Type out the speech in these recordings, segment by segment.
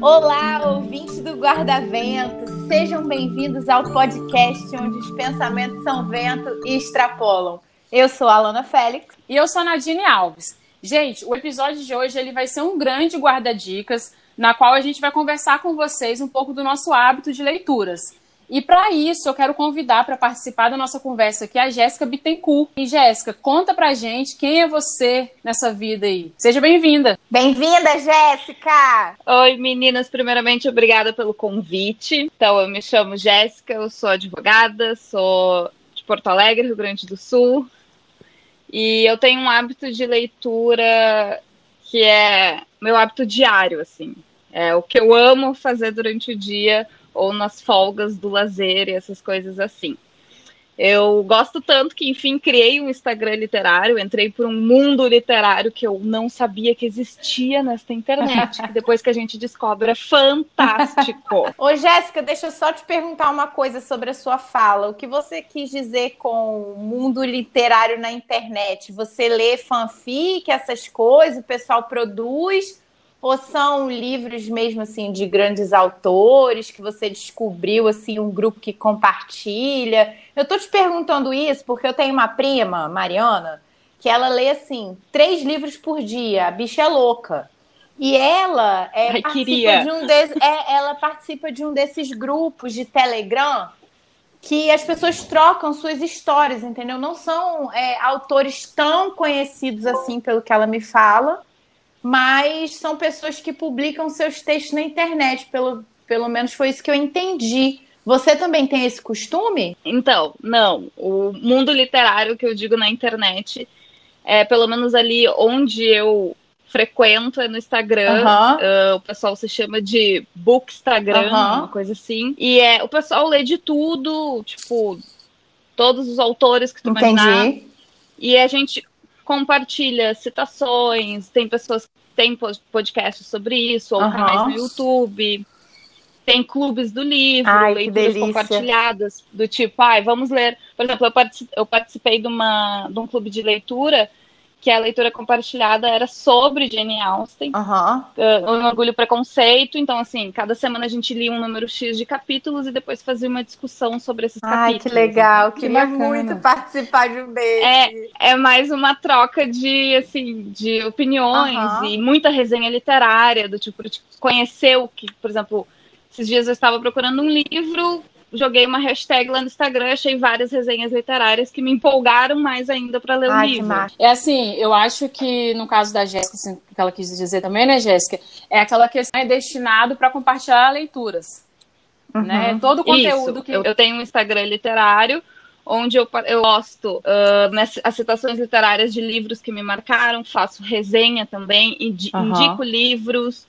Olá, ouvintes do Guarda-Vento, sejam bem-vindos ao podcast onde os pensamentos são vento e extrapolam. Eu sou a Alana Félix. E eu sou a Nadine Alves. Gente, o episódio de hoje ele vai ser um grande guarda-dicas, na qual a gente vai conversar com vocês um pouco do nosso hábito de leituras. E para isso, eu quero convidar para participar da nossa conversa aqui a Jéssica Bittencourt. E Jéssica, conta pra gente quem é você nessa vida aí. Seja bem-vinda. Bem-vinda, Jéssica! Oi, meninas. Primeiramente, obrigada pelo convite. Então, eu me chamo Jéssica, eu sou advogada, sou de Porto Alegre, Rio Grande do Sul. E eu tenho um hábito de leitura que é meu hábito diário, assim. É o que eu amo fazer durante o dia ou nas folgas do lazer e essas coisas assim. Eu gosto tanto que, enfim, criei um Instagram literário, entrei por um mundo literário que eu não sabia que existia nesta internet, que depois que a gente descobre é fantástico. Ô, Jéssica, deixa eu só te perguntar uma coisa sobre a sua fala. O que você quis dizer com mundo literário na internet? Você lê fanfic, essas coisas, o pessoal produz? Ou são livros mesmo assim de grandes autores que você descobriu assim um grupo que compartilha? Eu tô te perguntando isso porque eu tenho uma prima, Mariana, que ela lê assim três livros por dia. A bicha é louca. E ela é, Ai, participa de um desse, é, ela participa de um desses grupos de Telegram que as pessoas trocam suas histórias, entendeu? Não são é, autores tão conhecidos assim, pelo que ela me fala, mas são pessoas que publicam seus textos na internet, pelo, pelo menos foi isso que eu entendi. Você também tem esse costume? Então, não. O mundo literário que eu digo na internet é pelo menos ali onde eu frequento é no Instagram. Uh, o pessoal se chama de Bookstagram, uma coisa assim. E é, o pessoal lê de tudo, tipo, todos os autores que tu Entendi. imaginar. E a gente compartilha citações, tem pessoas têm podcasts sobre isso, ou uhum. canais no YouTube. Tem clubes do livro, ai, leituras compartilhadas, do tipo, ai, vamos ler. Por exemplo, eu participei de, uma, de um clube de leitura que a leitura compartilhada era sobre Jane Austen, uhum. uh, um orgulho e preconceito. Então, assim, cada semana a gente lia um número X de capítulos e depois fazia uma discussão sobre esses Ai, capítulos. Ai, que legal. Que Queria bacana. muito participar de um desses. É, é mais uma troca de, assim, de opiniões uhum. e muita resenha literária, do tipo, conhecer o que, por exemplo, esses dias eu estava procurando um livro, joguei uma hashtag lá no Instagram, achei várias resenhas literárias que me empolgaram mais ainda para ler Ai, o livro. É assim, eu acho que no caso da Jéssica, assim, que ela quis dizer também, né, Jéssica, é aquela questão é destinado para compartilhar leituras. Uhum. Né? Todo o conteúdo Isso. que. Eu, eu tenho um Instagram literário onde eu, eu posto uh, as citações literárias de livros que me marcaram, faço resenha também, indico uhum. livros,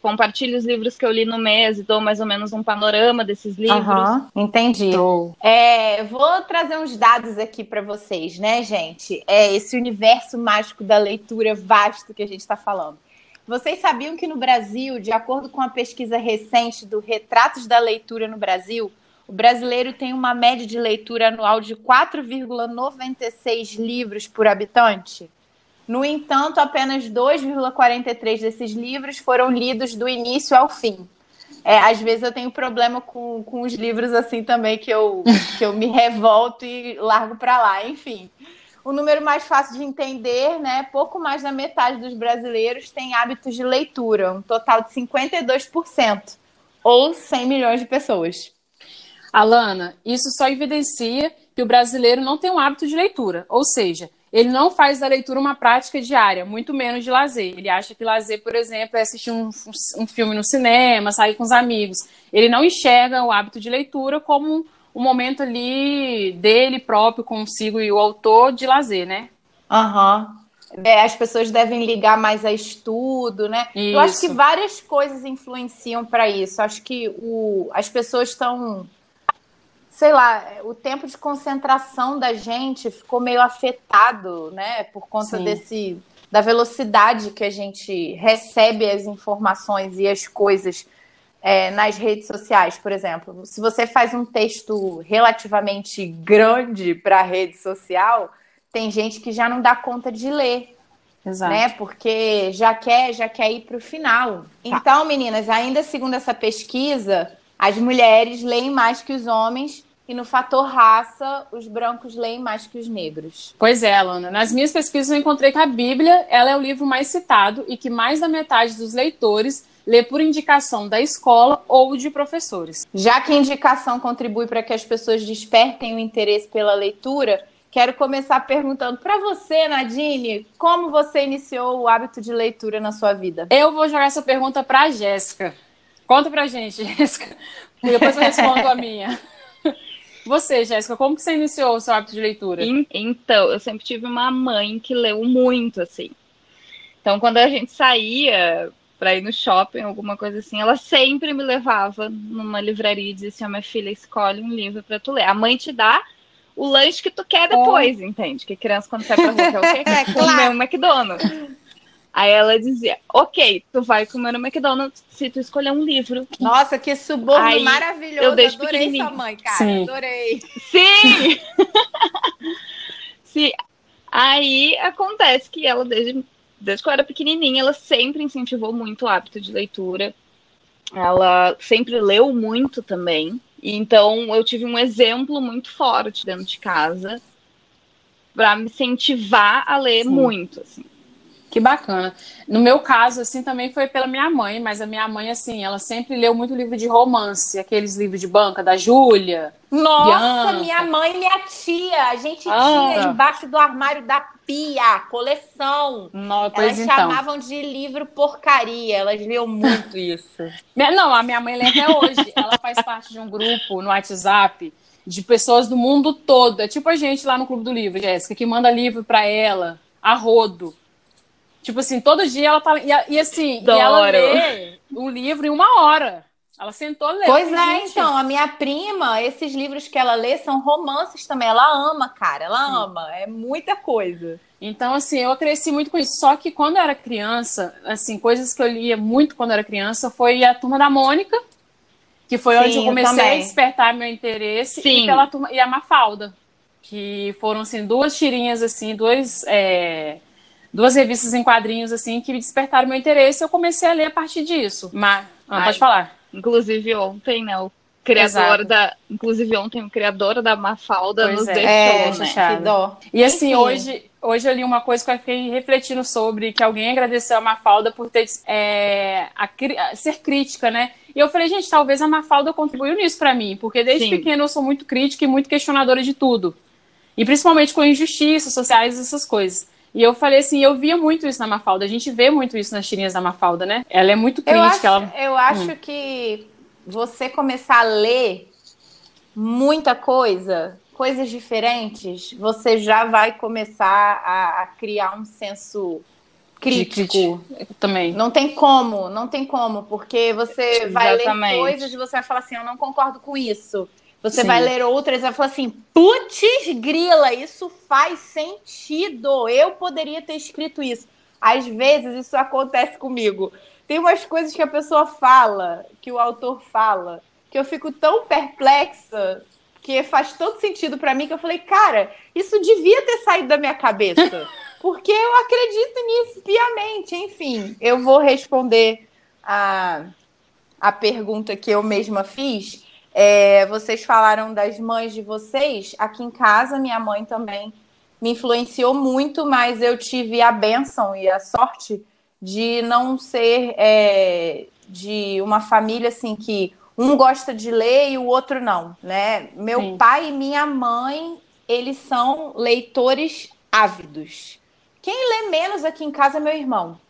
compartilho os livros que eu li no mês e dou mais ou menos um panorama desses livros. Uhum, entendi. É, vou trazer uns dados aqui para vocês, né, gente? É esse universo mágico da leitura vasto que a gente está falando. Vocês sabiam que no Brasil, de acordo com a pesquisa recente do Retratos da Leitura no Brasil, o brasileiro tem uma média de leitura anual de 4,96 livros por habitante? No entanto, apenas 2,43 desses livros foram lidos do início ao fim. É, às vezes eu tenho problema com, com os livros assim também, que eu, que eu me revolto e largo para lá. Enfim, o número mais fácil de entender, né? Pouco mais da metade dos brasileiros tem hábitos de leitura, um total de 52%, ou 100 milhões de pessoas. Alana, isso só evidencia que o brasileiro não tem um hábito de leitura, ou seja, ele não faz da leitura uma prática diária, muito menos de lazer. Ele acha que lazer, por exemplo, é assistir um, um filme no cinema, sair com os amigos. Ele não enxerga o hábito de leitura como um, momento ali dele próprio, consigo e o autor de lazer, né? Aham. Uhum. É, as pessoas devem ligar mais a estudo, né? Isso. Eu acho que várias coisas influenciam para isso. Acho que o, as pessoas estão sei lá, o tempo de concentração da gente ficou meio afetado, né, por conta Sim. desse da velocidade que a gente recebe as informações e as coisas é, nas redes sociais, por exemplo. Se você faz um texto relativamente grande para a rede social, tem gente que já não dá conta de ler. Exato. né? Porque já quer, já quer ir para o final. Tá. Então, meninas, ainda segundo essa pesquisa, as mulheres leem mais que os homens e no fator raça, os brancos leem mais que os negros. Pois é, Alana. Nas minhas pesquisas eu encontrei que a Bíblia ela é o livro mais citado e que mais da metade dos leitores lê por indicação da escola ou de professores. Já que a indicação contribui para que as pessoas despertem o interesse pela leitura, quero começar perguntando para você, Nadine, como você iniciou o hábito de leitura na sua vida? Eu vou jogar essa pergunta para a Jéssica. Conta pra gente, Jéssica. Depois eu respondo a minha. Você, Jéssica, como que você iniciou o seu hábito de leitura? Então, eu sempre tive uma mãe que leu muito, assim. Então, quando a gente saía para ir no shopping, alguma coisa assim, ela sempre me levava numa livraria e dizia assim: oh, minha filha, escolhe um livro para tu ler. A mãe te dá o lanche que tu quer depois, entende? Que criança, quando sai pra rua, quer o quê? É, claro. Comer um McDonald's. Aí ela dizia, ok, tu vai comer no McDonald's se tu escolher um livro. Nossa, que suborno Aí, maravilhoso. Eu deixo Adorei sua mãe, cara. Sim. Adorei. Sim! Sim. Aí acontece que ela, desde, desde que eu era pequenininha, ela sempre incentivou muito o hábito de leitura. Ela sempre leu muito também. Então eu tive um exemplo muito forte dentro de casa para me incentivar a ler Sim. muito, assim. Que bacana. No meu caso, assim, também foi pela minha mãe, mas a minha mãe, assim, ela sempre leu muito livro de romance, aqueles livros de banca da Júlia. Nossa, Bianca. minha mãe e minha tia, a gente ah. tinha embaixo do armário da pia, coleção. Não, elas então. chamavam de livro porcaria, elas liam muito isso. Não, a minha mãe lê até hoje. Ela faz parte de um grupo no WhatsApp de pessoas do mundo todo. É tipo a gente lá no Clube do Livro, Jéssica, que manda livro para ela, a rodo. Tipo assim, todo dia ela tá. E, e assim, e ela lê um livro em uma hora. Ela sentou ler. Pois é, gente. então, a minha prima, esses livros que ela lê são romances também. Ela ama, cara, ela Sim. ama. É muita coisa. Então, assim, eu cresci muito com isso. Só que quando eu era criança, assim, coisas que eu lia muito quando eu era criança foi a Turma da Mônica, que foi Sim, onde eu comecei eu a despertar meu interesse, Sim. e pela turma, e a Mafalda, que foram, assim, duas tirinhas, assim, duas. É duas revistas em quadrinhos assim que me despertaram meu interesse e eu comecei a ler a partir disso. Mas, ah, pode falar. Inclusive ontem, né, o criador Exato. da, inclusive ontem o criador da Mafalda pois nos é. deixou, é, né? Que dó. E assim, Enfim. hoje Hoje eu li uma coisa que eu fiquei refletindo sobre, que alguém agradeceu a Mafalda por ter é, a, a, ser crítica, né? E eu falei, gente, talvez a Mafalda contribuiu nisso para mim, porque desde Sim. pequeno eu sou muito crítica e muito questionadora de tudo. E principalmente com injustiças sociais e essas coisas. E eu falei assim, eu via muito isso na Mafalda. A gente vê muito isso nas tirinhas da Mafalda, né? Ela é muito crítica. Eu acho, ela... eu acho hum. que você começar a ler muita coisa, coisas diferentes, você já vai começar a, a criar um senso crítico. também. Não tem como, não tem como, porque você vai ler coisas e você vai falar assim, eu não concordo com isso. Você Sim. vai ler outras e vai falar assim: putz, grila, isso faz sentido. Eu poderia ter escrito isso. Às vezes isso acontece comigo. Tem umas coisas que a pessoa fala, que o autor fala, que eu fico tão perplexa, que faz todo sentido para mim, que eu falei, cara, isso devia ter saído da minha cabeça. Porque eu acredito nisso piamente. Enfim, eu vou responder a, a pergunta que eu mesma fiz. É, vocês falaram das mães de vocês. Aqui em casa, minha mãe também me influenciou muito, mas eu tive a benção e a sorte de não ser é, de uma família assim que um gosta de ler e o outro não, né? Meu Sim. pai e minha mãe, eles são leitores ávidos. Quem lê menos aqui em casa é meu irmão.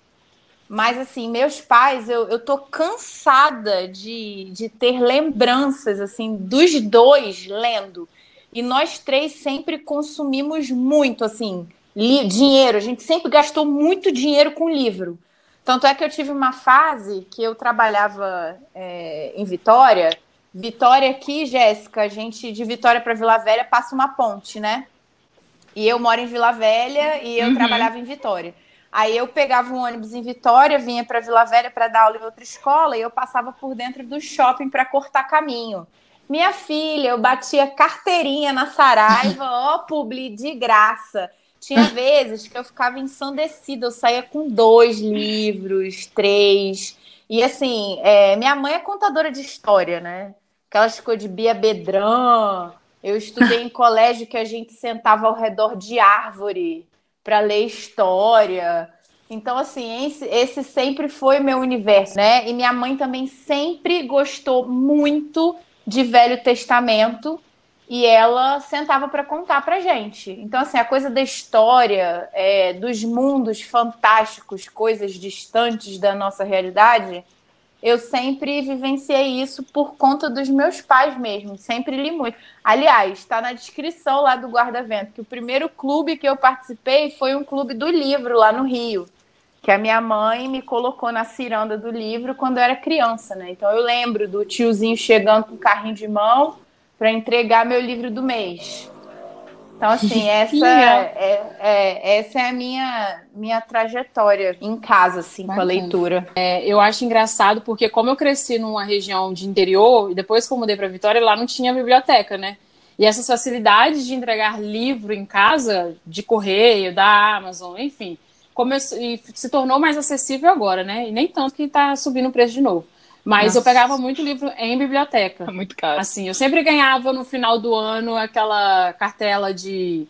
Mas, assim, meus pais, eu, eu tô cansada de, de ter lembranças, assim, dos dois lendo. E nós três sempre consumimos muito, assim, dinheiro. A gente sempre gastou muito dinheiro com livro. Tanto é que eu tive uma fase que eu trabalhava é, em Vitória. Vitória aqui, Jéssica, a gente de Vitória para Vila Velha passa uma ponte, né? E eu moro em Vila Velha e eu uhum. trabalhava em Vitória. Aí eu pegava um ônibus em Vitória, vinha para Vila Velha para dar aula em outra escola e eu passava por dentro do shopping para cortar caminho. Minha filha, eu batia carteirinha na Saraiva, ó, publi de graça. Tinha vezes que eu ficava ensandecida, eu saía com dois livros, três. E assim, é, minha mãe é contadora de história, né? Aquelas coisas de Bia Bedran. Eu estudei em colégio que a gente sentava ao redor de árvore para ler história. Então, assim, esse, esse, sempre foi meu universo, né? E minha mãe também sempre gostou muito de Velho Testamento e ela sentava para contar para gente. Então, assim, a coisa da história, é, dos mundos fantásticos, coisas distantes da nossa realidade, eu sempre vivenciei isso por conta dos meus pais mesmo. Sempre li muito. Aliás, está na descrição lá do Guarda-Vento que o primeiro clube que eu participei foi um clube do livro lá no Rio que a minha mãe me colocou na ciranda do livro quando eu era criança, né? Então eu lembro do tiozinho chegando com o carrinho de mão para entregar meu livro do mês. Então, assim, essa é, é, essa é a minha, minha trajetória em casa, assim, Bacana. com a leitura. É, eu acho engraçado porque, como eu cresci numa região de interior, e depois que eu mudei para Vitória, lá não tinha biblioteca, né? E essas facilidades de entregar livro em casa, de correio, da Amazon, enfim, começou, e se tornou mais acessível agora, né? E nem tanto que está subindo o preço de novo. Mas Nossa. eu pegava muito livro em biblioteca. É muito caro. Assim, eu sempre ganhava no final do ano aquela cartela de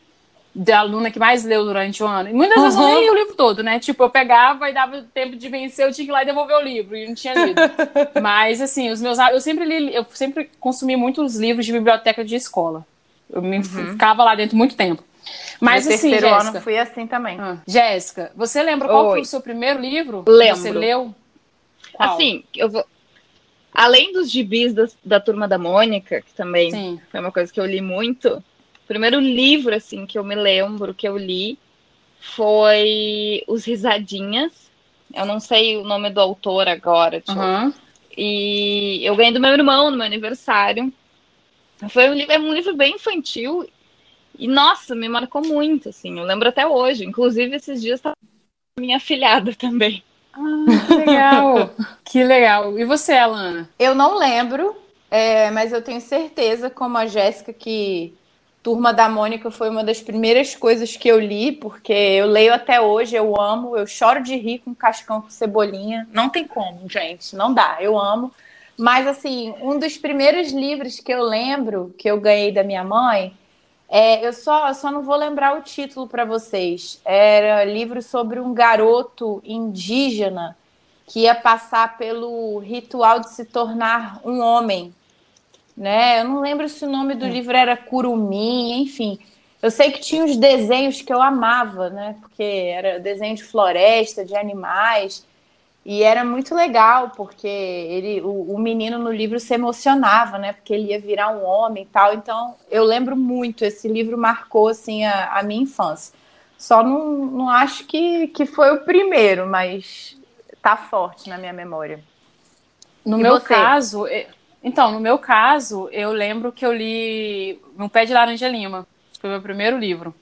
da aluna que mais leu durante o ano. E muitas uhum. vezes eu nem li o livro todo, né? Tipo, eu pegava e dava tempo de vencer, eu tinha que ir lá e devolver o livro, e não tinha lido. Mas, assim, os meus eu sempre li, eu sempre consumi muitos livros de biblioteca de escola. Eu me, uhum. ficava lá dentro muito tempo. Mas no assim, Jéssica. ano fui assim também. Ah. Jéssica, você lembra qual Oi. foi o seu primeiro livro? Lembro. Que você leu? Qual? Assim, eu vou. Além dos gibis da, da Turma da Mônica, que também Sim. foi uma coisa que eu li muito, o primeiro livro, assim, que eu me lembro que eu li foi Os Risadinhas. Eu não sei o nome do autor agora, tipo, uhum. E eu ganhei do meu irmão no meu aniversário. Foi um livro, é um livro bem infantil e, nossa, me marcou muito, assim. Eu lembro até hoje. Inclusive, esses dias tá minha filhada também. Ah, que legal. que legal. E você, Alana? Eu não lembro, é, mas eu tenho certeza, como a Jéssica, que Turma da Mônica foi uma das primeiras coisas que eu li, porque eu leio até hoje, eu amo, eu choro de rir com cascão com cebolinha. Não tem como, gente, não dá, eu amo. Mas, assim, um dos primeiros livros que eu lembro, que eu ganhei da minha mãe, é, eu só, só não vou lembrar o título para vocês. Era livro sobre um garoto indígena que ia passar pelo ritual de se tornar um homem. Né? Eu não lembro se o nome do hum. livro era Curumim, enfim. Eu sei que tinha uns desenhos que eu amava, né? Porque era desenho de floresta, de animais. E era muito legal, porque ele, o, o, menino no livro se emocionava, né? Porque ele ia virar um homem e tal. Então, eu lembro muito, esse livro marcou, assim, a, a minha infância. Só não, não acho que, que foi o primeiro, mas tá forte na minha memória. No e meu você? caso, então, no meu caso, eu lembro que eu li No Pé de Laranja Lima. Foi o meu primeiro livro.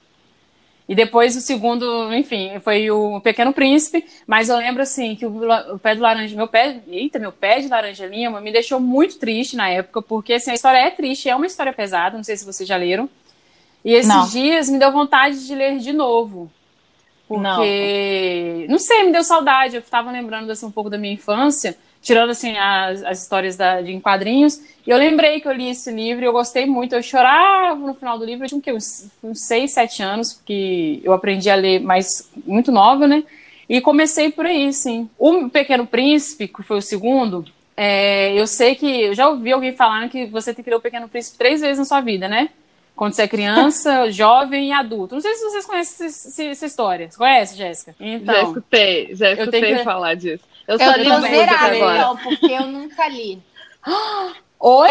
E depois o segundo, enfim, foi o Pequeno Príncipe, mas eu lembro assim que o, o pé do laranja, meu pé, eita, meu pé de laranja lima me deixou muito triste na época, porque assim, a história é triste, é uma história pesada, não sei se vocês já leram. E esses não. dias me deu vontade de ler de novo. Porque, não, não sei, me deu saudade. Eu estava lembrando assim, um pouco da minha infância tirando assim as, as histórias da, de em quadrinhos. E eu lembrei que eu li esse livro e eu gostei muito. Eu chorava no final do livro, eu tinha uns, uns 6, 7 anos, porque eu aprendi a ler mais muito nova, né? E comecei por aí, sim. O Pequeno Príncipe, que foi o segundo, é, eu sei que eu já ouvi alguém falando que você tem que ler o Pequeno Príncipe três vezes na sua vida, né? Quando você é criança, jovem e adulto. Não sei se vocês conhecem essa, essa história. Você conhece, Jéssica? Então, já escutei, já escutei que... falar disso. Eu só eu li zerada, então, porque eu nunca li. Oi?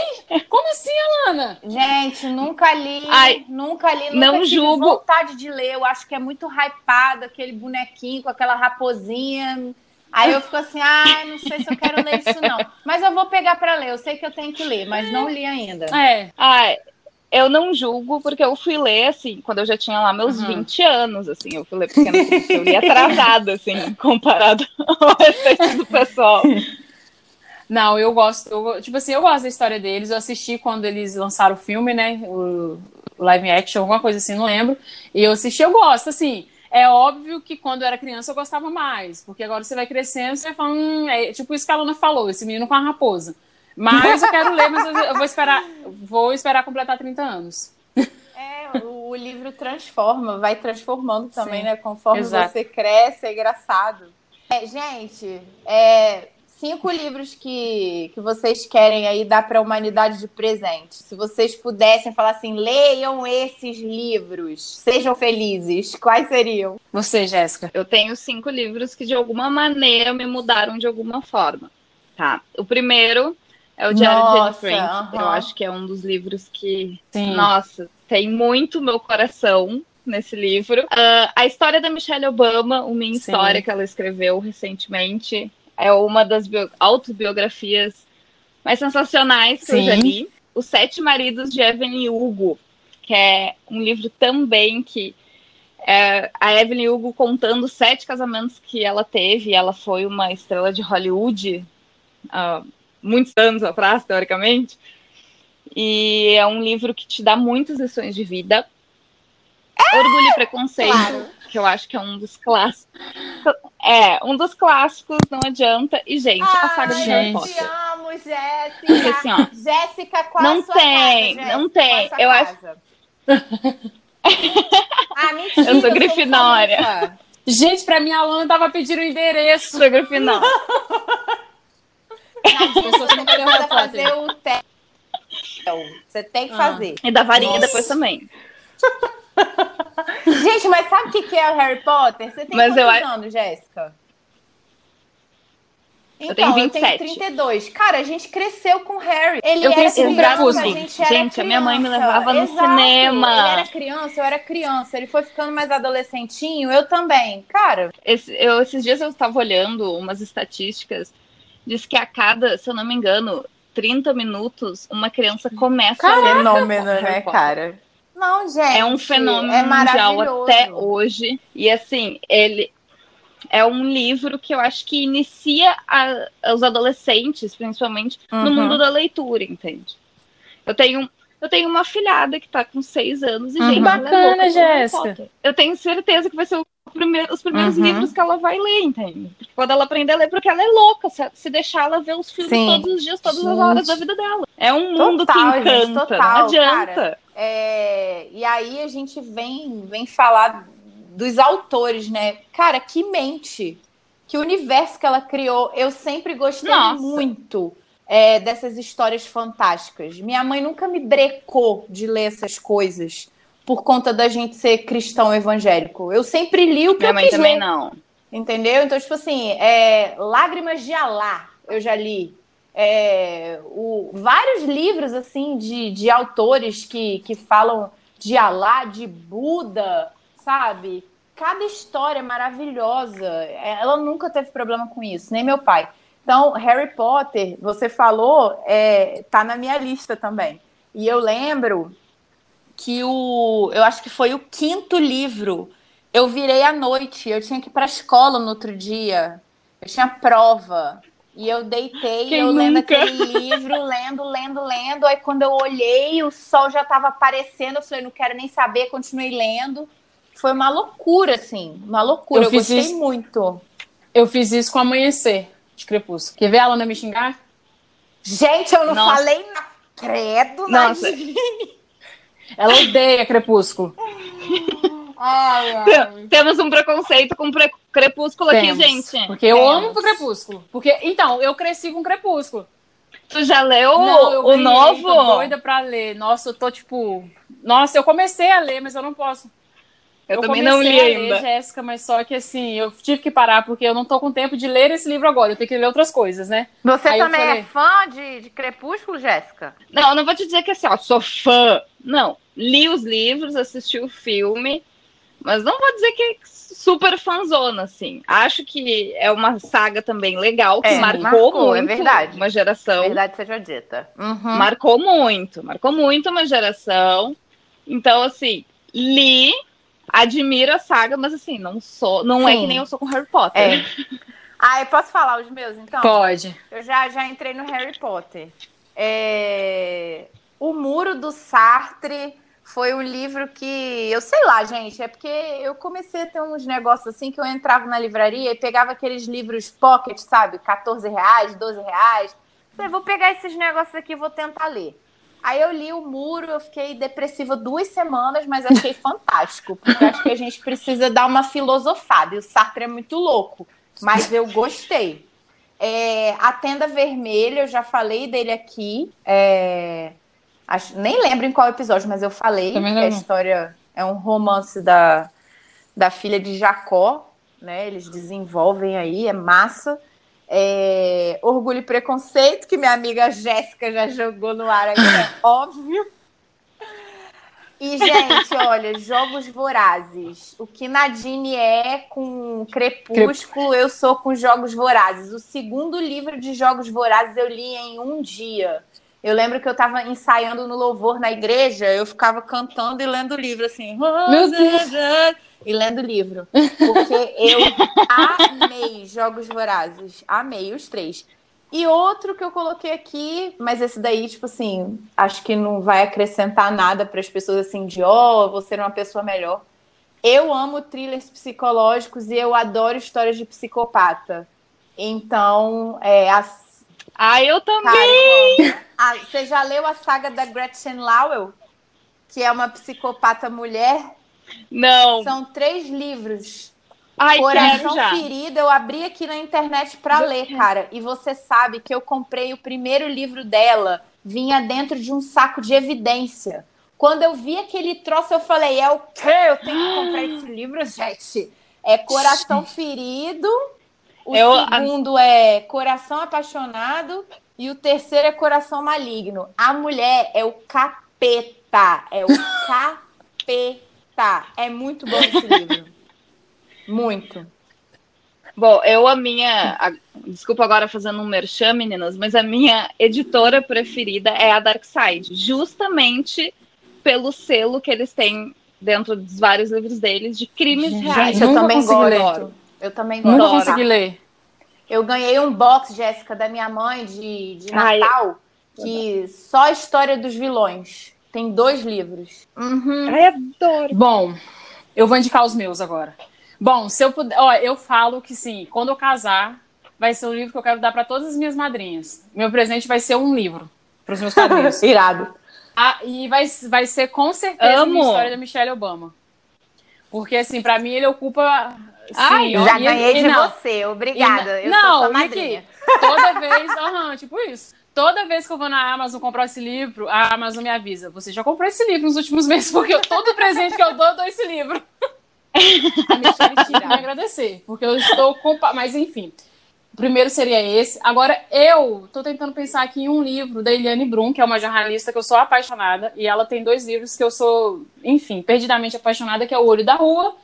Como assim, Alana? Gente, nunca li, Ai, nunca li, nunca não tive julgo. vontade de ler. Eu acho que é muito hypado, aquele bonequinho com aquela raposinha. Aí eu fico assim, ah, não sei se eu quero ler isso não. Mas eu vou pegar para ler. Eu sei que eu tenho que ler, mas não li ainda. É. Ai, eu não julgo, porque eu fui ler, assim, quando eu já tinha lá meus uhum. 20 anos, assim, eu fui ler porque eu li atrasada, assim, comparado ao restante do pessoal. Não, eu gosto, eu, tipo assim, eu gosto da história deles, eu assisti quando eles lançaram o filme, né, o, live action, alguma coisa assim, não lembro. E eu assisti, eu gosto, assim. É óbvio que quando eu era criança eu gostava mais, porque agora você vai crescendo, você vai falando, hum, é tipo isso que a Luna falou, esse menino com a raposa. Mas eu quero ler, mas eu vou esperar, vou esperar completar 30 anos. É, o livro transforma, vai transformando também, Sim, né? Conforme exato. você cresce, é engraçado. É, gente, é, cinco livros que, que vocês querem aí dar para a humanidade de presente. Se vocês pudessem falar assim, leiam esses livros, sejam felizes, quais seriam? Você, Jéssica. Eu tenho cinco livros que de alguma maneira me mudaram de alguma forma. Tá. O primeiro é o Diário de Anne Nossa, Frank. aham. Eu acho que é um dos livros que, Sim. nossa, tem muito meu coração nesse livro. Ah, a história da Michelle Obama, uma Sim. história que ela escreveu recentemente, é uma das bio- autobiografias mais sensacionais que eu já Sim. li. Os Sete Maridos de Evelyn Hugo, que é um livro também que é a Evelyn Hugo contando sete casamentos que ela teve. Ela foi uma estrela de Hollywood há muitos anos atrás, teoricamente. E é um livro que te dá muitas lições de vida. Orgulho e Preconceito, Claro. que eu acho que é um dos clássicos. É, um dos clássicos, não adianta. E, gente, a saga de Harry gente. Potter. te amo, Jéssica. Porque, assim, ó, Jéssica, qual Não a sua tem, casa, não tem. A sua Eu acho- casa? ah, mentira. Eu sou Grifinória. Gente, pra mim a Luna tava pedindo o endereço. Sou Grifinória. Nadinha, Pessoa que você nunca leu precisa Harry Potter. fazer o teste. Você tem que Ah. fazer. E da varinha Nossa. depois também. Gente, mas sabe o que que é o Harry Potter? Você tem Mas eu quantos acho- anos, Jéssica? Eu Então, tenho eu 27. tenho 32. Cara, a gente cresceu com o Harry. Ele Eu era cresci com criança, Crepúsculo. a gente era Gente, a minha mãe me criança. levava no Exato. cinema. Ele era criança, eu era criança. Ele foi ficando mais adolescentinho, eu também. Cara, Esse- eu, esses dias eu estava olhando umas estatísticas. Diz que a cada, se eu não me engano, 30 minutos, uma criança começa a ler fenômeno, né, cara? Não, gente. É um fenômeno é mundial maravilhoso. até hoje. E assim, ele é um livro que eu acho que inicia a- os adolescentes, principalmente, no Uhum. mundo da leitura, entende? Eu tenho, eu tenho uma filhada que tá com seis anos e, Uhum. gente, é Bacana, Jéssica. Eu tenho certeza que vai ser o primeiro- os primeiros Uhum. livros que ela vai ler, entende? Quando ela aprender a ler, porque ela é louca, se, se deixar ela ver os filmes Sim. todos os dias, todas as Gente. horas da vida dela. É um mundo Total, que gente, encanta, total, não adianta. cara. É, e aí a gente vem, vem falar dos autores, né? Cara, que mente, que universo que ela criou. Eu sempre gostei Nossa. muito é, dessas histórias fantásticas. Minha mãe nunca me brecou de ler essas coisas por conta da gente ser cristão evangélico. Eu sempre li o que Minha eu mãe também ler. não. Entendeu? Então, tipo assim, é, Lágrimas de Alá, eu já li. É, o, vários livros, assim, de, de autores que, que falam de Alá, de Buda, sabe? Cada história é maravilhosa. É, Ela nunca teve problema com isso, nem meu pai. Então, Harry Potter, você falou, é, tá na minha lista também. E eu lembro que o. Eu acho que foi o quinto livro eu virei à noite, eu tinha que ir para a escola no outro dia. Eu tinha prova. E eu deitei, Quem eu lendo nunca? aquele livro, lendo, lendo, lendo. Aí quando eu olhei, o sol já estava aparecendo. Eu falei, não quero nem saber, continuei lendo. Foi uma loucura, assim, uma loucura. Eu Eu, gostei isso- muito. Eu fiz isso com Amanhecer, de Crepúsculo. Quer ver a Luna me xingar? Gente, eu não Nossa. falei nada. Credo, Nossa. Nadine. Ela odeia Crepúsculo. Ai, ai. Tem- Temos um preconceito com pre- crepúsculo aqui, Temos. gente. Porque eu Temos. amo o Crepúsculo. Porque, então, eu cresci com Crepúsculo. Tu já leu Não, eu o ganhei, novo? Tô doida pra ler. Nossa, eu tô tipo. Nossa, eu comecei a ler, mas eu não posso. Eu, também não li comecei a ainda. ler, Jéssica, mas só que assim, eu tive que parar porque eu não tô com tempo de ler esse livro agora. Eu tenho que ler outras coisas, né? Você Aí eu também falei- é fã de, de Crepúsculo, Jéssica? Não, eu não vou te dizer que assim, ó, sou fã. Não, li os livros, assisti o filme, mas não vou dizer que é super fanzona, assim. Acho que é uma saga também legal, que É, marcou, marcou, é muito verdade. uma geração. Verdade seja dita. Uhum. Marcou muito, marcou muito uma geração. Então, assim, li, admiro a saga, mas assim, não sou, não é Sim. que nem eu sou com Harry Potter. É. Ah, eu posso falar os meus, então? Pode. Eu já, já entrei no Harry Potter. É, O Muro do Sartre foi um livro que, eu sei lá, gente, é porque eu comecei a ter uns negócios assim que eu entrava na livraria e pegava aqueles livros pocket, sabe? 14 reais, 12 reais. Falei, vou pegar esses negócios aqui e vou tentar ler. Aí eu li o muro, eu fiquei depressiva duas semanas, mas achei fantástico, porque acho que a gente precisa dar uma filosofada. E o Sartre é muito louco, mas eu gostei. É, a Tenda Vermelha, eu já falei dele aqui. É, Acho, nem lembro em qual episódio, mas eu falei que a história é um romance da, da filha de Jacó, né? Eles desenvolvem aí, é massa. É, Orgulho e Preconceito, que minha amiga Jéssica já jogou no ar aqui, é óbvio. E, gente, olha, Jogos Vorazes. O que Nadine é com Crepúsculo, eu sou com Jogos Vorazes. O segundo livro de Jogos Vorazes eu li em um dia. Eu lembro que eu estava ensaiando no louvor na igreja, eu ficava cantando e lendo livro, assim. Meu Deus! E lendo livro. Porque eu amei Jogos Vorazes. Amei os três. E outro que eu coloquei aqui, mas esse daí, tipo assim, acho que não vai acrescentar nada para as pessoas assim de, ó, oh, vou ser uma pessoa melhor. Eu amo thrillers psicológicos e eu adoro histórias de psicopata. Então, é, as ah, eu também! ah, você já leu a saga da Gretchen Lowell? Que é uma psicopata mulher? Não. São três livros. Ai, Coração Ferido, eu abri aqui na internet para ler, cara. E você sabe que eu comprei o primeiro livro dela, vinha dentro de um saco de evidência. Quando eu vi aquele troço, eu falei: é o quê? Eu tenho que comprar esse livro, gente. É Coração Ferido o eu, segundo a... é Coração Apaixonado e o terceiro é Coração Maligno. A mulher é o capeta, é o capeta. É muito bom esse livro. Muito. Bom, eu a minha, a, desculpa agora fazendo um merchan, meninas, mas a minha editora preferida é a Dark Side, justamente pelo selo que eles têm dentro dos vários livros deles de crimes Gente, reais. Eu também gosto. Eu também gosto. Nunca consegui ler. Eu ganhei um box, Jéssica, da minha mãe de, de Natal, Ai, que só a história dos vilões. Tem dois livros. Uhum. Ai, adoro. Bom, eu vou indicar os meus agora. Bom, se eu puder, ó, eu falo que sim, quando eu casar, vai ser o livro que eu quero dar para todas as minhas madrinhas. Meu presente vai ser um livro para os meus padrinhos. Irado. Ah, e vai, vai ser com certeza Amo. a história da Michelle Obama. Porque, assim, para mim ele ocupa Ai, já ganhei de não, você, obrigada. eu não, sou madrinha. toda vez, uhum, tipo isso. Toda vez que eu vou na Amazon comprar esse livro, a Amazon me avisa: você já comprou esse livro nos últimos meses, porque eu, todo presente que eu dou, eu dou esse livro. a Michelle me agradecer, porque eu estou com. Mas enfim. O primeiro seria esse. Agora, eu estou tentando pensar aqui em um livro da Eliane Brum, que é uma jornalista que eu sou apaixonada, e ela tem dois livros que eu sou, enfim, perdidamente apaixonada, que é O Olho da Rua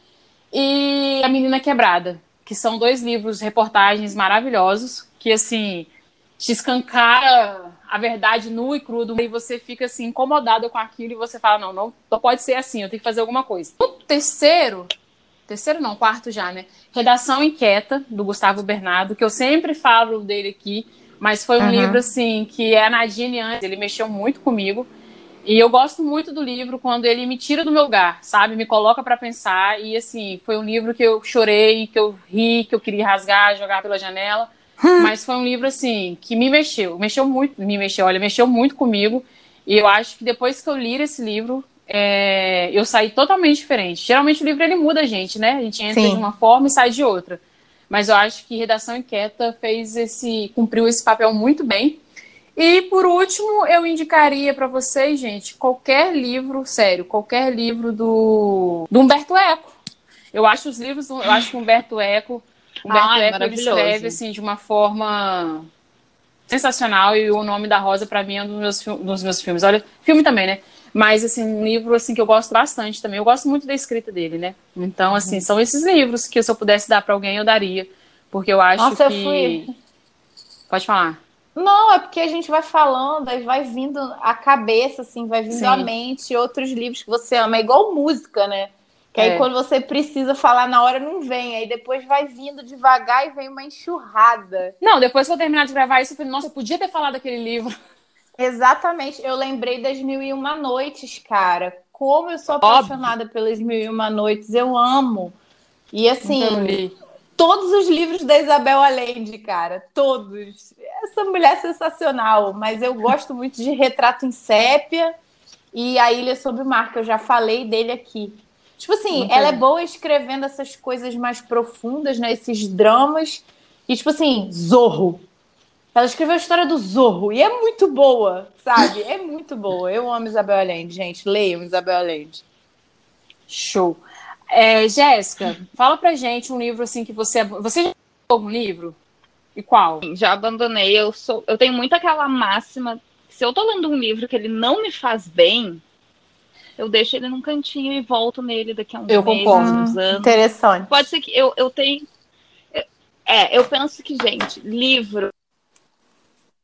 e A Menina Quebrada, que são dois livros, reportagens maravilhosos, que assim te escancara a verdade nua e crua e você fica assim incomodada com aquilo e você fala não, não, não pode ser assim, eu tenho que fazer alguma coisa. O terceiro, terceiro não, quarto já, né? Redação Inquieta do Gustavo Bernardo, que eu sempre falo dele aqui, mas foi um uhum. livro assim que é a Nadine antes, ele mexeu muito comigo. E eu gosto muito do livro quando ele me tira do meu lugar, sabe? Me coloca para pensar. E assim, foi um livro que eu chorei, que eu ri, que eu queria rasgar, jogar pela janela. Hum. Mas foi um livro assim que me mexeu, mexeu muito, me mexeu, olha, mexeu muito comigo. E eu acho que depois que eu li esse livro, é, eu saí totalmente diferente. Geralmente o livro ele muda a gente, né? A gente entra Sim. de uma forma e sai de outra. Mas eu acho que Redação Inquieta fez esse, cumpriu esse papel muito bem. E por último, eu indicaria para vocês, gente, qualquer livro, sério, qualquer livro do, do Humberto Eco. Eu acho os livros, eu acho que Humberto Eco, Humberto Ai, Eco escreve assim de uma forma sensacional e o nome da Rosa para mim é um dos meus, dos meus filmes. Olha, filme também, né? Mas assim, um livro assim que eu gosto bastante também. Eu gosto muito da escrita dele, né? Então, assim, uhum. são esses livros que se eu pudesse dar para alguém eu daria, porque eu acho Nossa, que eu fui... Pode falar. Não, é porque a gente vai falando, aí vai vindo a cabeça, assim, vai vindo Sim. a mente outros livros que você ama. É igual música, né? Que é. aí quando você precisa falar na hora, não vem. Aí depois vai vindo devagar e vem uma enxurrada. Não, depois que eu terminar de gravar isso, eu falei, nossa, eu podia ter falado daquele livro. Exatamente. Eu lembrei das Mil e Uma Noites, cara. como eu sou apaixonada Óbvio. pelas Mil e Uma Noites, eu amo. E assim, todos os livros da Isabel Allende, cara, todos. Essa mulher é sensacional, mas eu gosto muito de Retrato em Sépia e A Ilha Sob o Mar, que eu já falei dele aqui. Tipo assim, muito ela bem. é boa escrevendo essas coisas mais profundas, né? Esses dramas. E tipo assim, Zorro. Ela escreveu a história do Zorro e é muito boa, sabe? É muito boa. Eu amo Isabel Allende, gente. Leiam Isabel Allende. Show. É, Jéssica, fala pra gente um livro assim que você. Você já algum livro? E qual? Já abandonei. Eu, sou, eu tenho muito aquela máxima. Se eu tô lendo um livro que ele não me faz bem, eu deixo ele num cantinho e volto nele daqui a uns eu meses, concordo. uns anos. Interessante. Pode ser que eu, eu tenho. É, eu penso que, gente, livro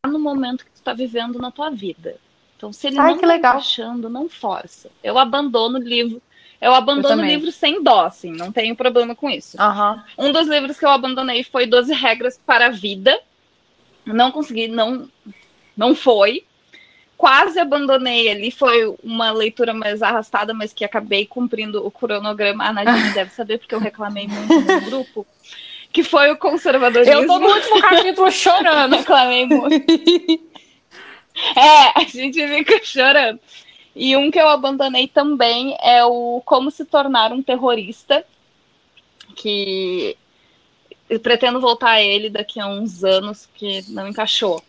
no momento que tu tá vivendo na tua vida. Então, se ele Ai, não tá legal. achando, não força. Eu abandono o livro. Eu abandono o livro sem dó, assim, não tenho problema com isso. Uhum. Um dos livros que eu abandonei foi 12 Regras para a Vida. Não consegui, não, não foi. Quase abandonei ali, foi uma leitura mais arrastada, mas que acabei cumprindo o cronograma. A Nadine deve saber, porque eu reclamei muito no grupo que foi o conservadorismo. Eu tô no último capítulo chorando. Reclamei muito. é, a gente fica chorando. E um que eu abandonei também é o Como se tornar um terrorista, que eu pretendo voltar a ele daqui a uns anos, que não encaixou.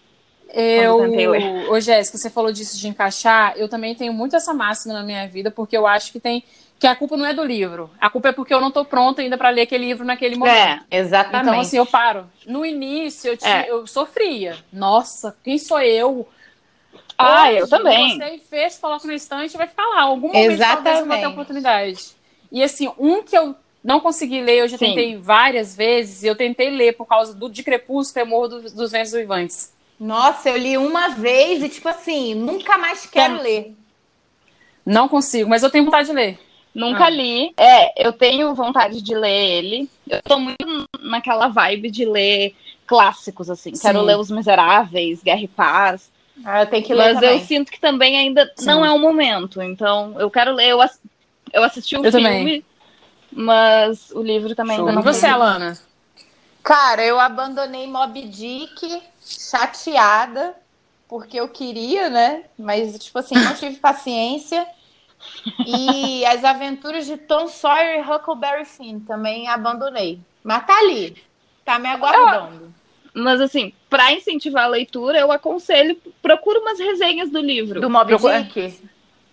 Eu, ô Jéssica, você falou disso de encaixar. Eu também tenho muito essa máxima na minha vida, porque eu acho que tem que a culpa não é do livro. A culpa é porque eu não estou pronta ainda para ler aquele livro naquele momento. É, exatamente. Então, assim, eu paro. No início, eu, tinha, é. eu sofria. Nossa, quem sou eu? Ah, Hoje, eu também. Você fez, coloca no estante e vai ficar lá. Algum momento Exatamente. talvez eu vou ter oportunidade. E assim, um que eu não consegui ler, eu já Sim. tentei várias vezes, e eu tentei ler por causa do de Crepúsculo e Morro dos, dos Ventos Vivantes. Nossa, eu li uma vez e, tipo assim, nunca mais quero ler. Não consigo, mas eu tenho vontade de ler. Nunca ah. li. É, eu tenho vontade de ler ele. Eu tô muito naquela vibe de ler clássicos, assim. Sim. Quero ler Os Miseráveis, Guerra e Paz. Ah, eu tenho que ler Mas também. eu sinto que também ainda Sim. não é o momento. Então, eu quero ler. Eu, ass... eu assisti o eu filme, também. mas o livro também Show. ainda não. E você, Alana? Cara, eu abandonei Mob Dick chateada, porque eu queria, né? Mas, tipo assim, não tive paciência. E as aventuras de Tom Sawyer e Huckleberry Finn também abandonei. Mas tá ali, tá me aguardando. Mas assim, para incentivar a leitura, eu aconselho, procura umas resenhas do livro. Do Moby Dick?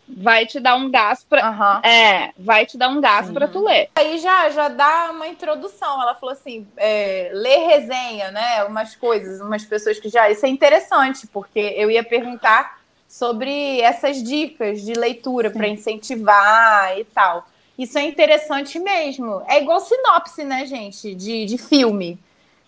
Vai te dar um gás para uhum. É, vai te dar um gás para tu ler. Aí já, já dá uma introdução. Ela falou assim: é, ler resenha, né? Umas coisas, umas pessoas que já. Isso é interessante, porque eu ia perguntar sobre essas dicas de leitura para incentivar e tal. Isso é interessante mesmo. É igual sinopse, né, gente, de, de filme.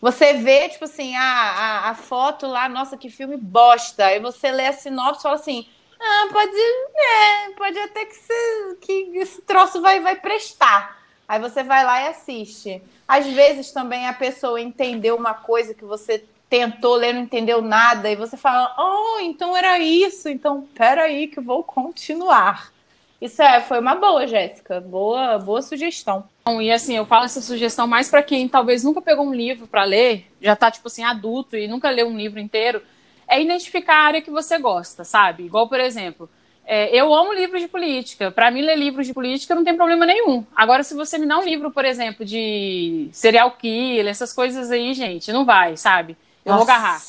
Você vê, tipo assim, a, a, a foto lá, nossa, que filme bosta. Aí você lê a sinopse e fala assim: ah, pode, é, pode até que, se, que esse troço vai, vai prestar. Aí você vai lá e assiste. Às vezes também a pessoa entendeu uma coisa que você tentou ler, não entendeu nada, e você fala, oh, então era isso, então peraí que vou continuar. Isso é, foi uma boa, Jéssica. Boa, boa sugestão. E assim, eu falo essa sugestão mais para quem talvez nunca pegou um livro para ler, já tá tipo assim adulto e nunca leu um livro inteiro, é identificar a área que você gosta, sabe? Igual, por exemplo, é, eu amo livros de política. Para mim, ler livros de política não tem problema nenhum. Agora, se você me dá um livro, por exemplo, de serial killer, essas coisas aí, gente, não vai, sabe? eu vou agarrar.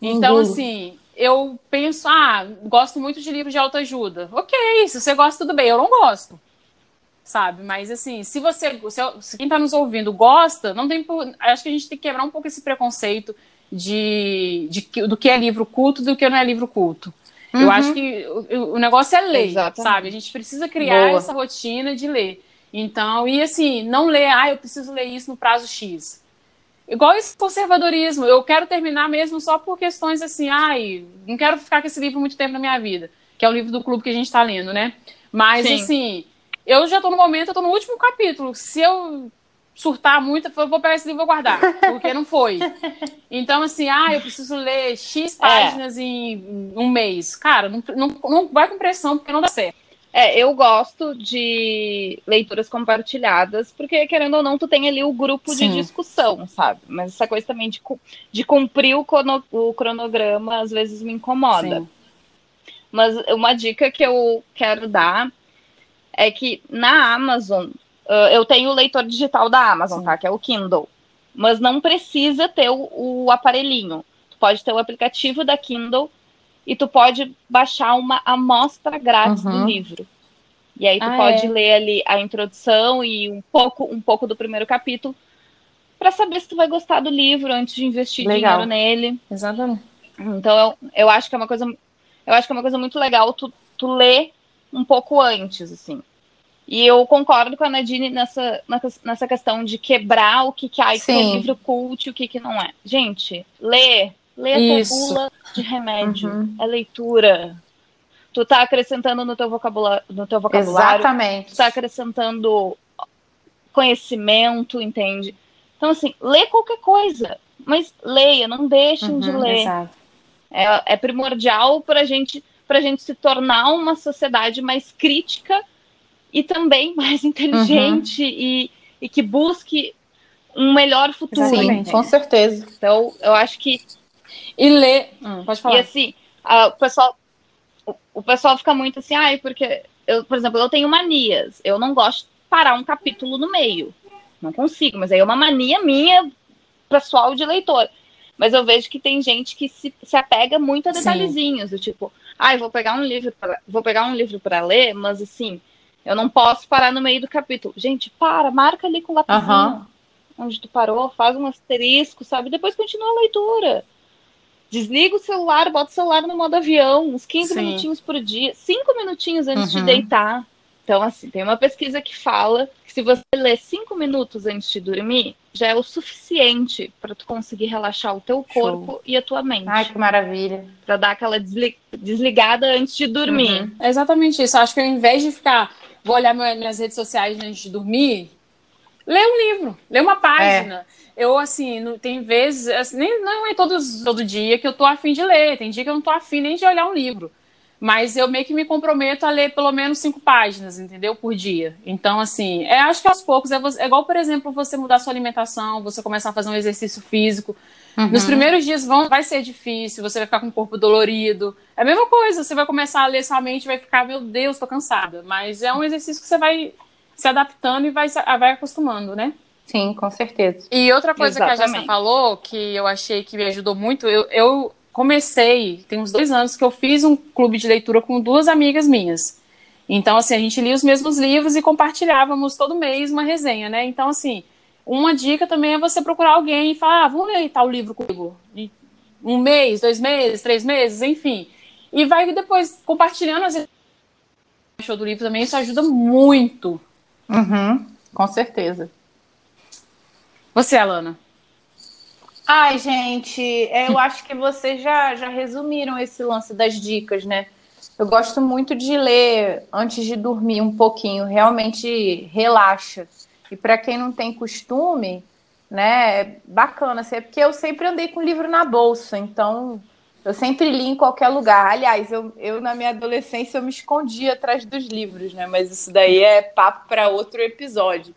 Então, uhum. assim, eu penso, ah, gosto muito de livros de autoajuda. Ok, se você gosta, tudo bem. Eu não gosto. Sabe? Mas, assim, se você. Se, se quem está nos ouvindo gosta, não tem. Acho que a gente tem que quebrar um pouco esse preconceito de, de, do que é livro culto do que não é livro culto. Uhum. Eu acho que o, o negócio é ler, Exatamente. sabe? A gente precisa criar Boa. essa rotina de ler. Então, e assim, não ler, ah, eu preciso ler isso no prazo X. Igual esse conservadorismo, eu quero terminar mesmo só por questões assim, ai, não quero ficar com esse livro muito tempo na minha vida, que é o livro do clube que a gente está lendo, né? Mas Sim. assim, eu já estou no momento, eu tô no último capítulo. Se eu surtar muito, eu vou pegar esse livro e vou guardar, porque não foi. Então, assim, ah, eu preciso ler X é. páginas é. em um mês. Cara, não, não, não vai com pressão, porque não dá certo. É, eu gosto de leituras compartilhadas, porque, querendo ou não, tu tem ali o grupo Sim. de discussão, sabe? Mas essa coisa também de, de cumprir o, crono, o cronograma às vezes me incomoda. Sim. Mas uma dica que eu quero dar é que na Amazon, eu tenho o leitor digital da Amazon, Sim. tá? Que é o Kindle. Mas não precisa ter o, o aparelhinho. Tu pode ter o aplicativo da Kindle e tu pode baixar uma amostra grátis uhum. do livro. E aí tu ah, pode é. ler ali a introdução e um pouco, um pouco do primeiro capítulo para saber se tu vai gostar do livro antes de investir legal. dinheiro nele. Exatamente. Então eu, eu acho que é uma coisa eu acho que é uma coisa muito legal tu, tu ler um pouco antes, assim. E eu concordo com a Nadine nessa, nessa questão de quebrar o que, que, ah, que é livro cult e o que, que não é. Gente, lê, Lê a tua bula de remédio. Uhum. É leitura. Tu tá acrescentando no teu vocabulário. No teu vocabulário Exatamente. Tu tá acrescentando conhecimento, entende? Então, assim, lê qualquer coisa. Mas leia, não deixem uhum, de ler. É, é primordial para gente, a gente se tornar uma sociedade mais crítica e também mais inteligente uhum. e, e que busque um melhor futuro. Sim, com certeza. Então, eu acho que e ler. Hum, pode falar. E assim, o pessoal. O, o pessoal fica muito assim, ai, porque eu, por exemplo, eu tenho manias. Eu não gosto de parar um capítulo no meio. Não consigo, mas aí é uma mania minha, pessoal de leitor. Mas eu vejo que tem gente que se, se apega muito a detalhezinhos, Sim. do tipo, ai, ah, vou pegar um livro pra, vou pegar um livro para ler, mas assim, eu não posso parar no meio do capítulo. Gente, para, marca ali com o lapisinho uhum. onde tu parou, faz um asterisco, sabe? Depois continua a leitura. Desliga o celular, bota o celular no modo avião, uns 15 Sim. minutinhos por dia, 5 minutinhos antes uhum. de deitar. Então, assim, tem uma pesquisa que fala que se você ler 5 minutos antes de dormir, já é o suficiente para tu conseguir relaxar o teu corpo Show. e a tua mente. Ai, que maravilha. Para dar aquela desligada antes de dormir. Uhum. É exatamente isso. Acho que ao invés de ficar, vou olhar minhas redes sociais antes de dormir, lê um livro, lê uma página. É eu, assim, não, tem vezes, assim, nem, não é todos, todo dia que eu tô afim de ler, tem dia que eu não tô afim nem de olhar um livro. Mas eu meio que me comprometo a ler pelo menos cinco páginas, entendeu? Por dia. Então, assim, é, acho que aos poucos é, você, é igual, por exemplo, você mudar sua alimentação, você começar a fazer um exercício físico. Uhum. Nos primeiros dias vão, vai ser difícil, você vai ficar com o corpo dolorido. É a mesma coisa, você vai começar a ler sua mente vai ficar, meu Deus, tô cansada. Mas é um exercício que você vai se adaptando e vai, vai acostumando, né? Sim, com certeza. E outra coisa Exatamente. que a Jéssica falou, que eu achei que me ajudou muito, eu, eu comecei, tem uns dois anos que eu fiz um clube de leitura com duas amigas minhas. Então, assim, a gente lia os mesmos livros e compartilhávamos todo mês uma resenha, né? Então, assim, uma dica também é você procurar alguém e falar, ah, vamos ler tal livro comigo. Um mês, dois meses, três meses, enfim. E vai depois compartilhando as achou do livro também, isso ajuda muito. Uhum, com certeza. Você, Alana? Ai, gente, eu acho que vocês já, já resumiram esse lance das dicas, né? Eu gosto muito de ler antes de dormir um pouquinho, realmente relaxa. E para quem não tem costume, né, é bacana, assim, é porque eu sempre andei com livro na bolsa, então eu sempre li em qualquer lugar. Aliás, eu, eu na minha adolescência eu me escondia atrás dos livros, né? Mas isso daí é papo para outro episódio.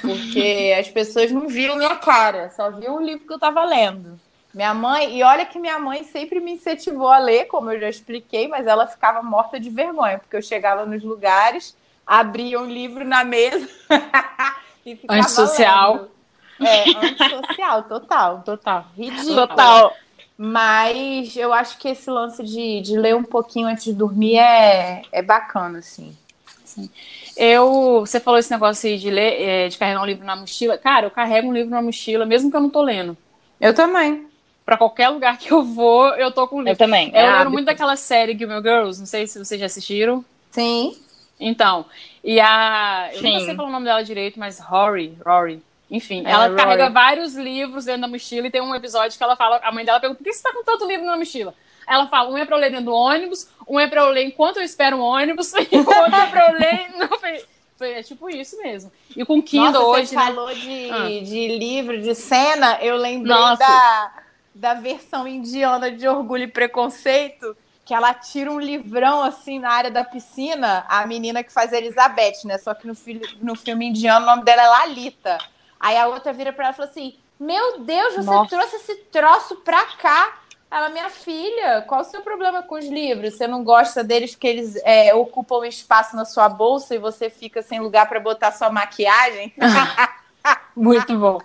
Porque as pessoas não viam minha cara, só viam o livro que eu estava lendo. Minha mãe, e olha que minha mãe sempre me incentivou a ler, como eu já expliquei, mas ela ficava morta de vergonha, porque eu chegava nos lugares, abria um livro na mesa e ficava Antissocial. Lendo. É, antissocial, total, total. Ridículo. Total. Mas eu acho que esse lance de, de ler um pouquinho antes de dormir é, é bacana, assim. Sim. Eu, você falou esse negócio aí de ler, é, de carregar um livro na mochila. Cara, eu carrego um livro na mochila, mesmo que eu não tô lendo. Eu também. Pra qualquer lugar que eu vou, eu tô com o livro. Eu também. Eu é lembro muito daquela série Gilmore Girls, não sei se vocês já assistiram. Sim. Então, e a. Eu Sim. não sei falar o nome dela direito, mas Rory, Rory. Enfim, é, ela Rory. carrega vários livros dentro da mochila e tem um episódio que ela fala, a mãe dela pergunta, por que você tá com tanto livro na mochila? Ela fala, um é pra eu ler dentro do ônibus, um é pra eu ler enquanto eu espero um ônibus, e o outro é pra eu ler... Não, foi, foi, é tipo isso mesmo. E com Kindle Nossa, hoje, você né? falou de, ah. de livro, de cena, eu lembrei da, da versão indiana de Orgulho e Preconceito, que ela tira um livrão assim na área da piscina, a menina que faz a Elizabeth, né? Só que no, no filme indiano o nome dela é Lalita. Aí a outra vira para ela e fala assim: Meu Deus, você Nossa. trouxe esse troço pra cá. Ela, minha filha, qual o seu problema com os livros? Você não gosta deles porque eles é, ocupam espaço na sua bolsa e você fica sem lugar para botar sua maquiagem? Muito bom.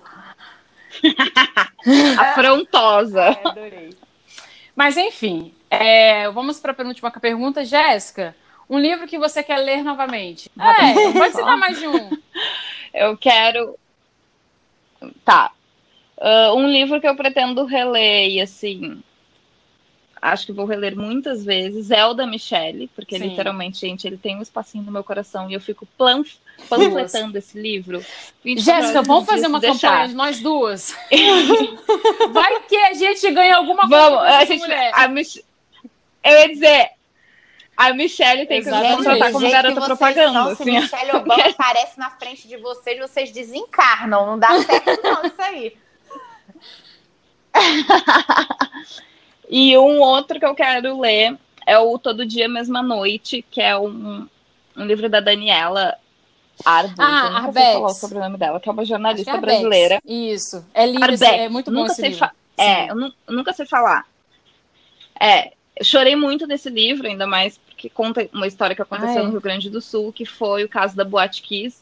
Afrontosa. É, adorei. Mas enfim, é, vamos para a penúltima pergunta, Jéssica. Um livro que você quer ler novamente? É, pode citar mais de um. Eu quero. Tá. Uh, um livro que eu pretendo reler, e assim, acho que vou reler muitas vezes, é o da Michelle, porque Sim. literalmente, gente, ele tem um espacinho no meu coração e eu fico panfletando esse livro. Jéssica, vamos fazer uma deixar. campanha de nós duas. Vai que a gente ganha alguma coisa. Vamos, a gente. A Mich... Eu ia dizer, a Michelle tem que nos contratar como garota propaganda. São, assim. Se Michelle Obama aparece na frente de vocês, vocês desencarnam. Não dá certo, não, isso aí. E um outro que eu quero ler é o Todo Dia Mesma Noite, que é um, um livro da Daniela Arbus. Ah, sei falar o sobrenome dela, que é uma jornalista é brasileira. Isso. É lindo, é muito bom nunca esse sei livro. É, eu nunca sei falar. É, eu chorei muito nesse livro, ainda mais porque conta uma história que aconteceu Ai. no Rio Grande do Sul, que foi o caso da Boate Kiss,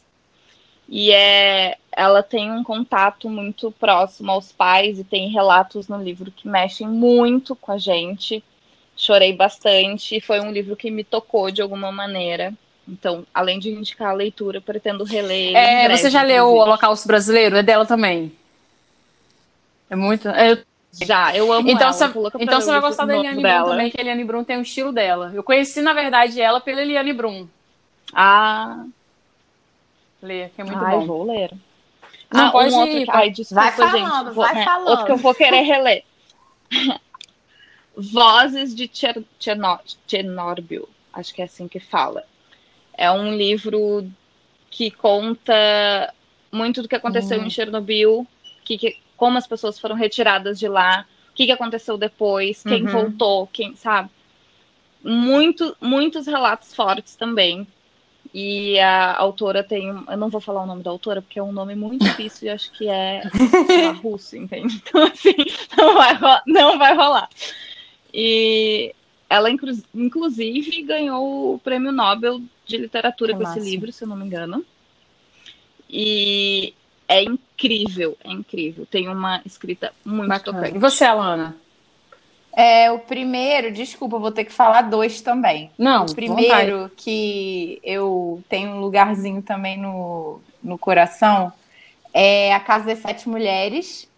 e é, ela tem um contato muito próximo aos pais e tem relatos no livro que mexem muito com a gente. Chorei bastante, foi um livro que me tocou de alguma maneira. Então, além de indicar a leitura, pretendo reler. É, breve, você já leu o Holocausto Brasileiro? É dela também. É muito. É... Já, eu amo então, ela. Você, então você vai gostar da Eliane Brum também, que a Eliane Brum tem o um estilo dela. Eu conheci, na verdade, ela pela Eliane Brum. Ah, Ler, que é muito Ai, bom. vou ler. Não, ah, pode um outro... Ai, desculpa, vai falando, gente. Vai falando. Outro que eu vou querer reler. Vozes de Chernobyl. Acho que é assim que fala. É um livro que conta muito do que aconteceu hum. em Chernobyl, que, que, como as pessoas foram retiradas de lá, o que, que aconteceu depois, quem uhum. voltou, quem sabe. Muito, muitos relatos fortes também. E a autora tem. Eu não vou falar o nome da autora, porque é um nome muito difícil e acho que é russo, entende? Então, assim, não vai, não vai rolar. E ela, inclusive, ganhou o prêmio Nobel de Literatura com esse livro, se eu não me engano. E é incrível, é incrível. Tem uma escrita muito Bacana. tocante. E você, Alana? É, o primeiro, desculpa, vou ter que falar dois também. Não, o primeiro vontade. que eu tenho um lugarzinho também no, no coração é A Casa das Sete Mulheres.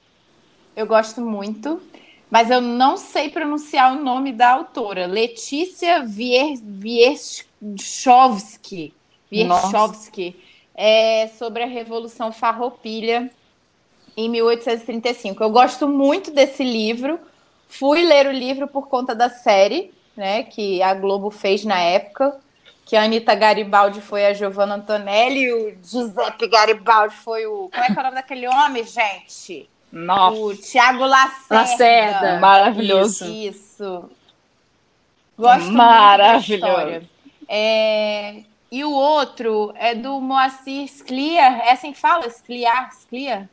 Eu gosto muito, mas eu não sei pronunciar o nome da autora. Letícia Wierchowski. Wierchowski. É sobre a Revolução Farroupilha em 1835. Eu gosto muito desse livro Fui ler o livro por conta da série, né, que a Globo fez na época, que a Anitta Garibaldi foi a Giovanna Antonelli e o Giuseppe Garibaldi foi o... Como é que é o nome daquele homem, gente? Nossa. O Tiago Lacerda. Lacerda. Maravilhoso. Isso. isso. Gosto Maravilhoso. muito É... E o outro é do Moacir Scliar. É assim que fala? Scliar? Scliar?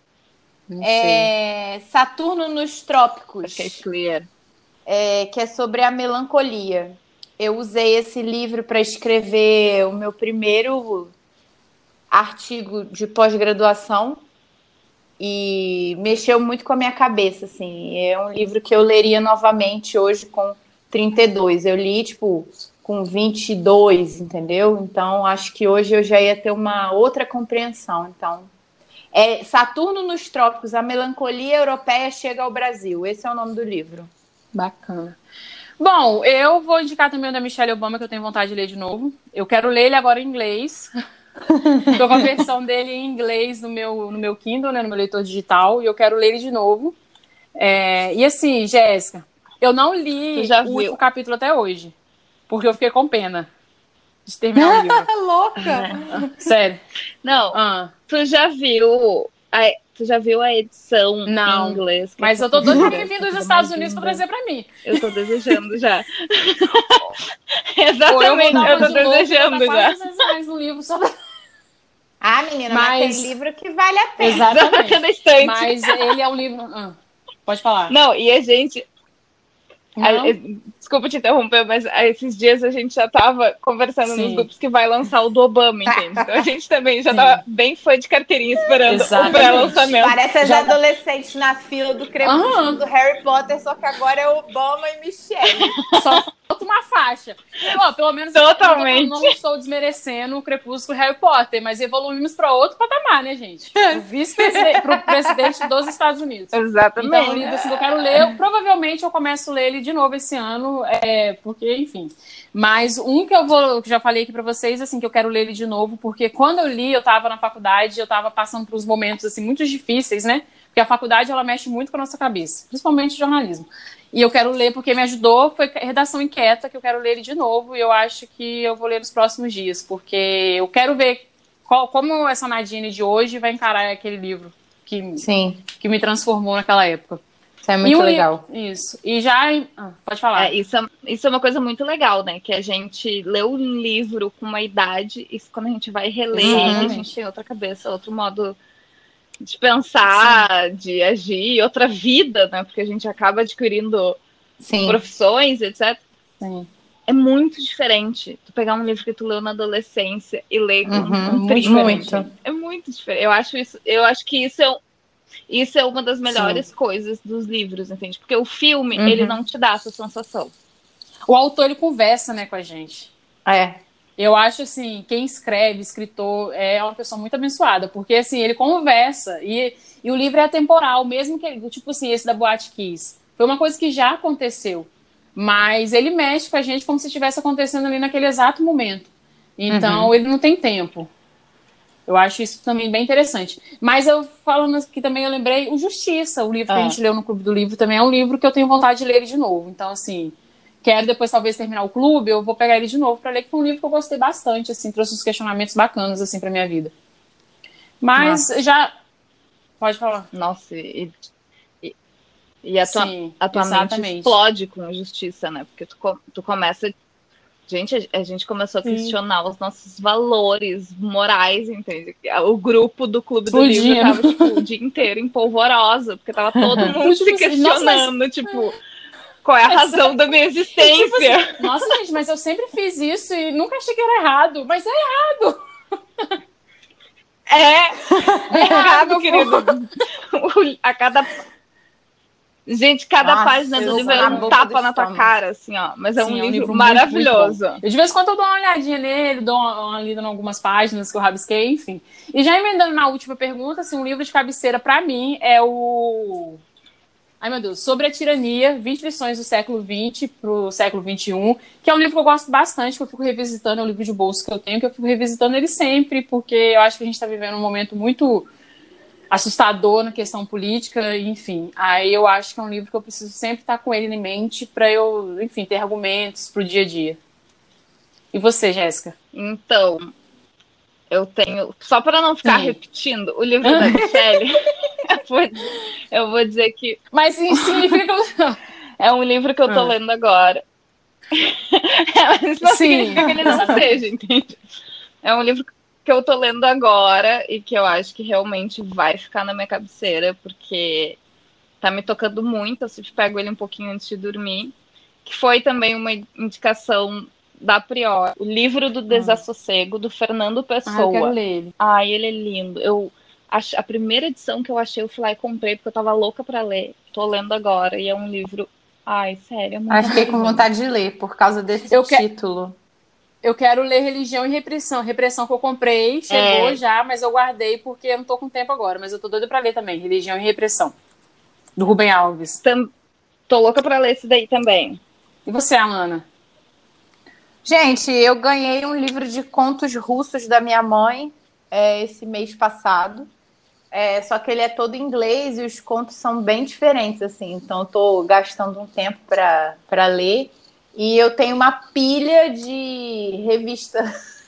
É, Saturno nos Trópicos. Acho que é clear. É, que é sobre a melancolia. Eu usei esse livro para escrever o meu primeiro artigo de pós-graduação e mexeu muito com a minha cabeça, assim. É um livro que eu leria novamente hoje com 32. Eu li, tipo, com 22, entendeu? Então, acho que hoje eu já ia ter uma outra compreensão. Então, é Saturno nos Trópicos, a melancolia europeia chega ao Brasil. Esse é o nome do livro. Bacana. Bom, eu vou indicar também o da Michelle Obama, que eu tenho vontade de ler de novo. Eu quero ler ele agora em inglês. Estou com a versão dele em inglês no meu, no meu Kindle, né, no meu leitor digital, e eu quero ler ele de novo. É, e assim, Jéssica, eu não li o último capítulo até hoje, porque eu fiquei com pena de terminar o livro. Louca! Sério. Não, ah. tu já viu. Tu já viu a edição Não, em inglês? que Mas é eu tô doida pra vir dos Estados mais Unidos pra trazer pra mim. Eu tô desejando já. Eu Exatamente, eu uma tô de desejando já. quase 200 reais no livro só pra... Ah, menina, mas, Mas- tem livro que vale a pena. Exatamente. Mas ele é um livro... Ah, pode falar. Não, e a gente. Não? a- a- desculpa te interromper, mas ah, esses dias a gente já tava conversando Sim. nos grupos que vai lançar o do Obama, entende? Então a gente também já Sim. tava bem fã de carteirinha esperando Exatamente. o pré-lançamento. Parece as Já- adolescentes na fila do crepúsculo Aham. do Harry Potter, só que agora é Obama e Michelle. Só falta uma faixa. Ó, pelo menos Totalmente. eu não, não estou desmerecendo o Crepúsculo Harry Potter, mas evoluímos para outro patamar, né, gente? O vice-presidente pro presidente dos Estados Unidos. Exatamente. Então, é livro que eu quero ler. Eu- provavelmente eu começo a ler ele de novo esse ano, é, porque, enfim. Mas um que eu vou, que já falei aqui para vocês, assim, que eu quero ler ele de novo, porque quando eu li, eu estava na faculdade, eu estava passando por uns momentos assim muito difíceis, né? Porque a faculdade ela mexe muito com a nossa cabeça, principalmente jornalismo. E eu quero ler porque me ajudou, foi Redação Inquieta, que eu quero ler ele de novo, e eu acho que eu vou ler nos próximos dias, porque eu quero ver qual- como essa Nadine de hoje vai encarar aquele livro que, Sim, que me transformou naquela época. Isso é E muito um li- legal. Isso. E já. ah, pode falar. É, isso, é, isso é uma coisa muito legal, né? Que a gente lê um livro com uma idade e quando a gente vai reler ele, a gente tem outra cabeça, outro modo de pensar, de agir, outra vida, né? Porque a gente acaba adquirindo Sim. profissões, etc. Sim. É muito diferente tu pegar um livro que tu leu na adolescência e ler com Uhum, com muito, 30. muito. É muito diferente. Eu acho isso, eu acho que isso é, um- isso é uma das melhores coisas dos livros, entende? Porque o filme, Uhum. ele não te dá essa sensação. O autor ele conversa, né, com a gente. É. Eu acho assim, quem escreve, escritor, é uma pessoa muito abençoada, porque assim, ele conversa e, e o livro é atemporal, mesmo que tipo assim, esse da Boate Kiss. Foi uma coisa que já aconteceu, mas ele mexe com a gente como se estivesse acontecendo ali naquele exato momento. Então, ele não tem tempo. Eu acho isso também bem interessante. Mas eu falando aqui também, eu lembrei o Justiça, o livro que Ah. a gente leu no Clube do Livro, também é um livro que eu tenho vontade de ler de novo. Então, assim, quero depois talvez terminar o clube, eu vou pegar ele de novo para ler, que foi um livro que eu gostei bastante, assim, trouxe uns questionamentos bacanas assim para minha vida. Mas já pode falar. Nossa, e, e, e a tua, Sim, a tua mente exatamente. explode com a justiça, né? Porque tu, tu começa. Gente, a, gente começou a Sim. questionar os nossos valores morais, entende? O grupo do Clube do. Livro tava, tipo, o dia inteiro em polvorosa, porque tava todo mundo Tipo se assim, nossa, mas- questionando, tipo, qual é a razão da minha existência? Tipo assim, Nossa, gente, mas eu sempre fiz isso e nunca achei que era errado. Mas é errado. É, É errado, meu querido. A cada. Gente, cada Nossa, página do livro é um tapa na tua cara, assim, ó. Mas é um Sim, livro, muito, maravilhoso. muito bom. Eu, de vez em quando eu dou uma olhadinha nele, dou uma, uma lida em algumas páginas que eu rabisquei, enfim. E já emendando na última pergunta, assim, um livro de cabeceira pra mim é o. Ai, meu Deus, sobre a tirania, 20 lições do século XX pro século XXI, que é um livro que eu gosto bastante, que eu fico revisitando, é um livro de bolso que eu tenho, que eu fico revisitando ele sempre, porque eu acho que a gente está vivendo um momento muito assustador na questão política, enfim. Aí eu acho que é um livro que eu preciso sempre estar com ele em mente para eu, enfim, ter argumentos pro dia a dia. E você, Jéssica? Então, eu tenho. Só para não ficar Sim. repetindo, o livro da Michelle, eu, vou, eu vou dizer que Mas isso significa que eu... é um livro que eu tô Ah. lendo agora. Mas não Sim. significa que ele não seja, entende? É um livro que eu tô lendo agora e que eu acho que realmente vai ficar na minha cabeceira, porque tá me tocando muito. Eu sempre pego ele um pouquinho antes de dormir. Que foi também uma indicação da Prior. O livro do Desassossego, do Fernando Ah, eu Pessoa. quero ler ele. Ai, ele é lindo. Eu a primeira edição que eu achei, eu fui lá e comprei porque eu tava louca pra ler. Tô lendo agora e é um livro. Ai, sério, é muito que fiquei com vontade de ler por causa desse Eu que- título. Eu quero ler Religião e Repressão. Repressão que eu comprei, chegou É. já, mas eu guardei porque eu não tô com tempo agora. Mas eu tô doida pra ler também. Religião e Repressão. Do Rubem Alves. Tam- Tô louca pra ler esse daí também. E você, Alana? Gente, eu ganhei um livro de contos russos da minha mãe é, esse mês passado. É, só que ele é todo em inglês e os contos são bem diferentes, assim. Então, eu tô gastando um tempo para ler. E eu tenho uma pilha de revista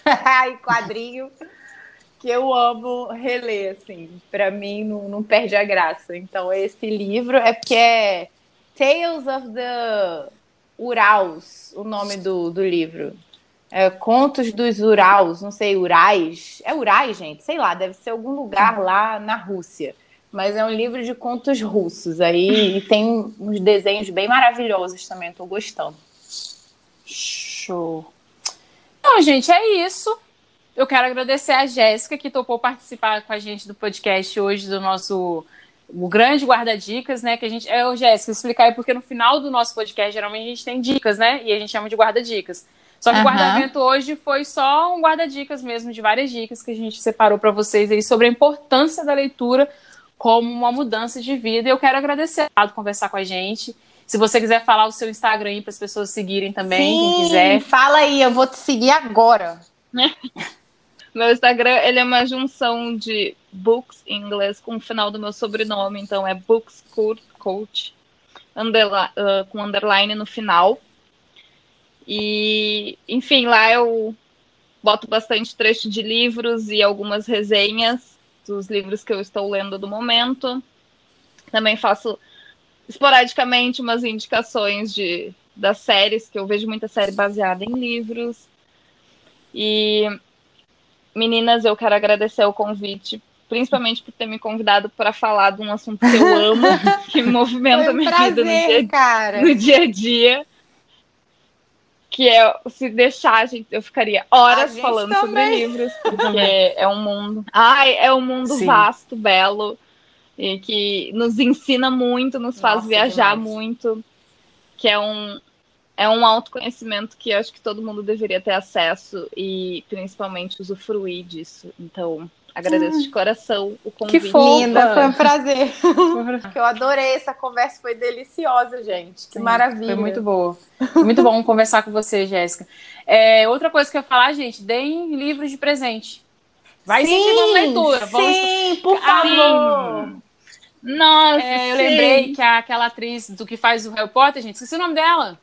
e quadrinho que eu amo reler, assim. Para mim não, não perde a graça. Então esse livro é porque é Tales of the Urals, o nome do, do livro. É, Contos dos Urals, não sei, Urais. É Urais, gente? Sei lá, deve ser algum lugar lá na Rússia. Mas é um livro de contos russos aí e tem uns desenhos bem maravilhosos também, tô gostando. Show. Então, gente, é isso. Eu quero agradecer a Jéssica que topou participar com a gente do podcast hoje do nosso o grande guarda-dicas, né? Que a gente. É, Jéssica, explicar aí, porque no final do nosso podcast, geralmente a gente tem dicas, né? E a gente chama de guarda-dicas. Só que uhum. o guarda-evento hoje foi só um guarda-dicas mesmo, de várias dicas que a gente separou para vocês aí sobre a importância da leitura como uma mudança de vida. E eu quero agradecer por conversar com a gente. Se você quiser falar o seu Instagram aí para as pessoas seguirem também, Sim, quem quiser. Fala aí, eu vou te seguir agora. meu Instagram ele é uma junção de books em inglês com o final do meu sobrenome, então é books coach underline, uh, com underline no final. E, enfim, lá eu boto bastante trecho de livros e algumas resenhas dos livros que eu estou lendo do momento. Também faço esporadicamente umas indicações de das séries, que eu vejo muita série baseada em livros. E meninas, eu quero agradecer o convite, principalmente por ter me convidado para falar de um assunto que eu amo, que movimenta um minha prazer, vida no dia, cara. no dia a dia que é se deixar, gente, eu ficaria horas falando também. sobre livros, porque é um mundo. Ai, é um mundo Sim. vasto, belo, e que nos ensina muito, nos faz Nossa, viajar demais. muito, que é um é um autoconhecimento que eu acho que todo mundo deveria ter acesso e principalmente usufruir disso. Então, Agradeço de coração o convite. Que fofa. Linda, foi um prazer. eu adorei essa conversa, foi deliciosa, gente. Que Sim, maravilha. Foi muito boa. Foi muito bom conversar com você, Jéssica. É, outra coisa que eu ia falar, gente, deem livros de presente. Vai sim, incentivando a leitura. Vamos... Sim, por favor. Nossa, é, eu lembrei que aquela atriz do que faz o Harry Potter, gente, esqueci o nome dela.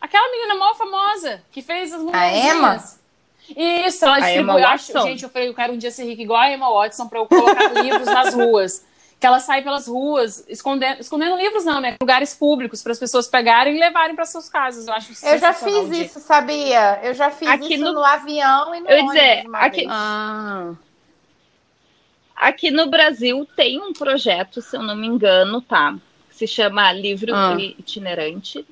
Aquela menina mó famosa que fez as A Emma? Isso, ela distribui. Eu acho, gente, eu falei, eu quero um dia ser rica igual a Emma Watson para eu colocar livros nas ruas. Que ela sai pelas ruas, escondendo, escondendo livros, não, né? Lugares públicos para as pessoas pegarem e levarem para suas casas. Eu acho Eu já fiz isso, sabia? Eu já fiz aqui isso no... no... avião e no eu dizer, aqui... Ah. Aqui no Brasil tem um projeto, se eu não me engano, tá? Que se chama Livro ah. Itinerante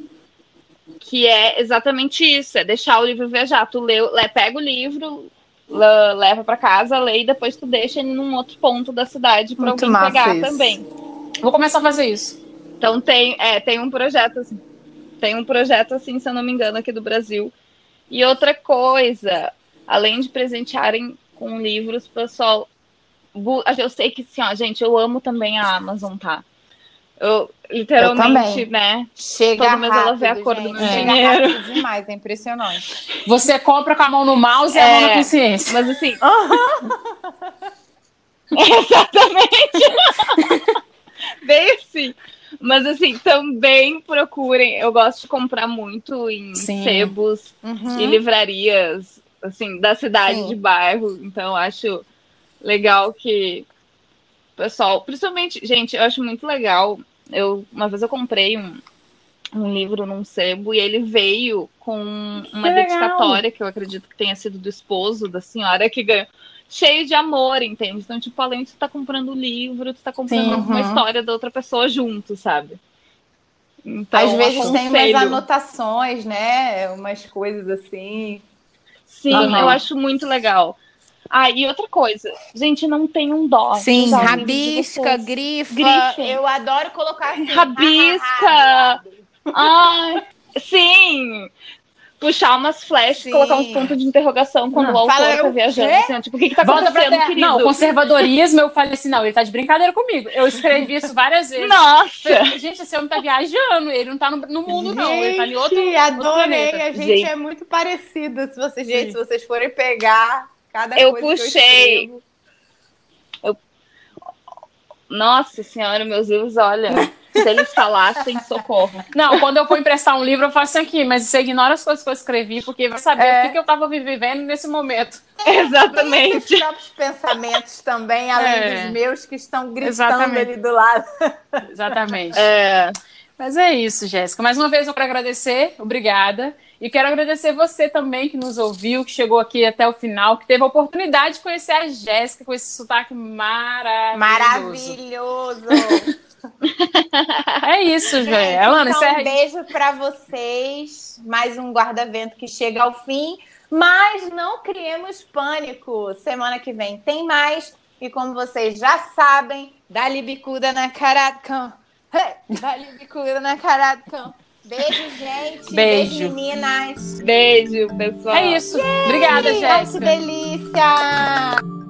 que é exatamente isso, é deixar o livro viajar. Tu lê, pega o livro, leva para casa, lê e depois tu deixa ele num outro ponto da cidade para alguém pegar isso. também. Vou começar a fazer isso. Então tem, é, tem um projeto assim, tem um projeto assim, se eu não me engano, aqui do Brasil. E outra coisa, além de presentearem com livros, pessoal, eu sei que assim, ó, gente, eu amo também a Amazon, tá? Eu, literalmente, eu né? Chega todo mês ela vê a cor gente. do meu é. dinheiro. demais, é impressionante. Você compra com a mão no mouse e é, a mão na consciência. Mas assim. Exatamente. Bem assim. Mas assim, também procurem. Eu gosto de comprar muito em Sim. sebos uhum. e livrarias, assim, da cidade, Sim. de bairro. Então, acho legal que o pessoal, principalmente, gente, eu acho muito legal eu, uma vez eu comprei um, um livro num sebo e ele veio com uma que dedicatória que eu acredito que tenha sido do esposo da senhora que ganhou. Cheio de amor, entende? Então, tipo, além de você estar tá comprando o livro, você tá comprando Sim, uma uhum. história da outra pessoa junto, sabe? Então, Às vezes aconselho... tem umas anotações, né? Umas coisas assim. Sim, uhum. eu acho muito legal. Ah, e outra coisa, gente, não tem um dó. Sim, rabisca, grifa. grifa. Eu adoro colocar assim. Rabisca. Ai, sim puxar umas flechas, Sim. colocar uns pontos de interrogação quando não, o autor tá viajando. Assim, tipo, o que, que tá Volta acontecendo, querido? Não, conservadorismo, eu falei assim, não, ele tá de brincadeira comigo. Eu escrevi isso várias vezes. Nossa! Falei, gente, esse homem tá viajando, ele não tá no, no mundo, gente, não. Ele tá em outro adorei, outro a gente, gente, é muito parecido. Se vocês, gente, se vocês forem pegar Cada eu puxei. Eu eu... Nossa senhora, meus livros, olha. Se eles falassem, socorro. Não, quando eu for emprestar um livro, eu faço aqui, mas você ignora as coisas que eu escrevi, porque vai saber é. o que, que eu estava vivendo nesse momento. Exatamente. Os próprios pensamentos também, além é. dos meus, que estão gritando Exatamente. ali do lado. Exatamente. É. Mas é isso, Jéssica. Mais uma vez eu quero agradecer, obrigada. E quero agradecer você também que nos ouviu, que chegou aqui até o final, que teve a oportunidade de conhecer a Jéssica com esse sotaque maravilhoso. Maravilhoso! é isso, Jé. Então, encerra... um beijo para vocês. Mais um guarda-vento que chega ao fim. Mas não criemos pânico. Semana que vem tem mais. E como vocês já sabem, dá bicuda na cara Dá bicuda na cara do cão. Beijo, gente. Beijo. Beijo, meninas. Beijo, pessoal. É isso. Yay! Obrigada, Jéssica. Que delícia.